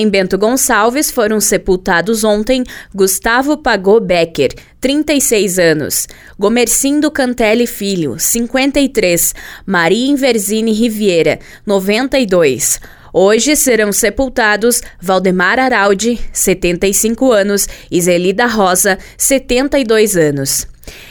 Em Bento Gonçalves foram sepultados ontem Gustavo Pagô Becker, 36 anos, Gomercindo Cantelli Filho, 53, Maria Inverzini Riviera, 92. Hoje serão sepultados Valdemar Araldi, 75 anos, e Zelida Rosa, 72 anos.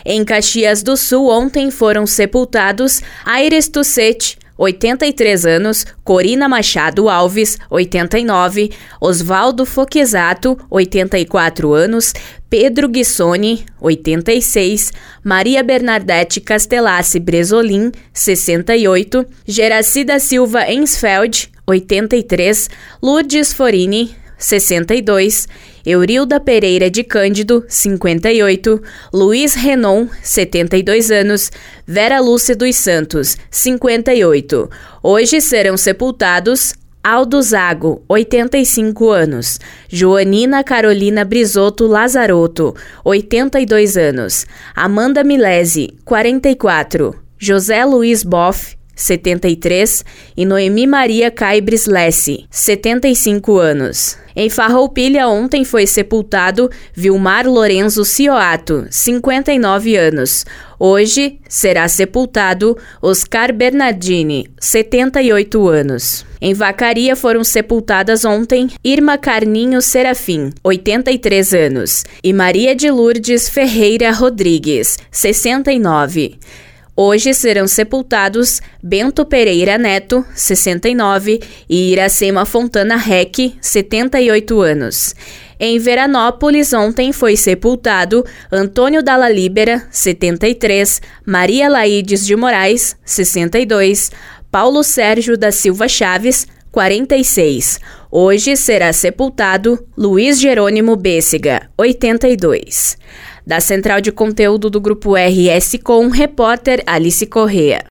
Em Caxias do Sul, ontem foram sepultados Aires Tussete, 83 anos, Corina Machado Alves, 89, Oswaldo Foquesato, 84 anos, Pedro Guissoni, 86, Maria Bernadette Castelassi Bresolim, 68, Geracida Silva Ensfeld, 83, Lourdes Forini, 62, Eurilda Pereira de Cândido, 58, Luiz Renon, 72 anos, Vera Lúcia dos Santos, 58. Hoje serão sepultados Aldo Zago, 85 anos, Joanina Carolina Brisoto Lazarotto, 82 anos, Amanda Milese, 44, José Luiz Boff, 73, e Noemi Maria Caibres Lesse, 75 anos. Em Farroupilha, ontem foi sepultado Vilmar Lorenzo Cioato, 59 anos. Hoje será sepultado Oscar Bernardini, 78 anos. Em Vacaria foram sepultadas ontem Irma Carninho Serafim, 83 anos, e Maria de Lourdes Ferreira Rodrigues, 69. Hoje serão sepultados Bento Pereira Neto, 69, e Iracema Fontana Rec, 78 anos. Em Veranópolis, ontem foi sepultado Antônio Dalla Libera, 73, Maria Laides de Moraes, 62, Paulo Sérgio da Silva Chaves, 46. Hoje será sepultado Luiz Jerônimo Bêssega, 82. Da central de conteúdo do Grupo RS Com, repórter Alice Correa.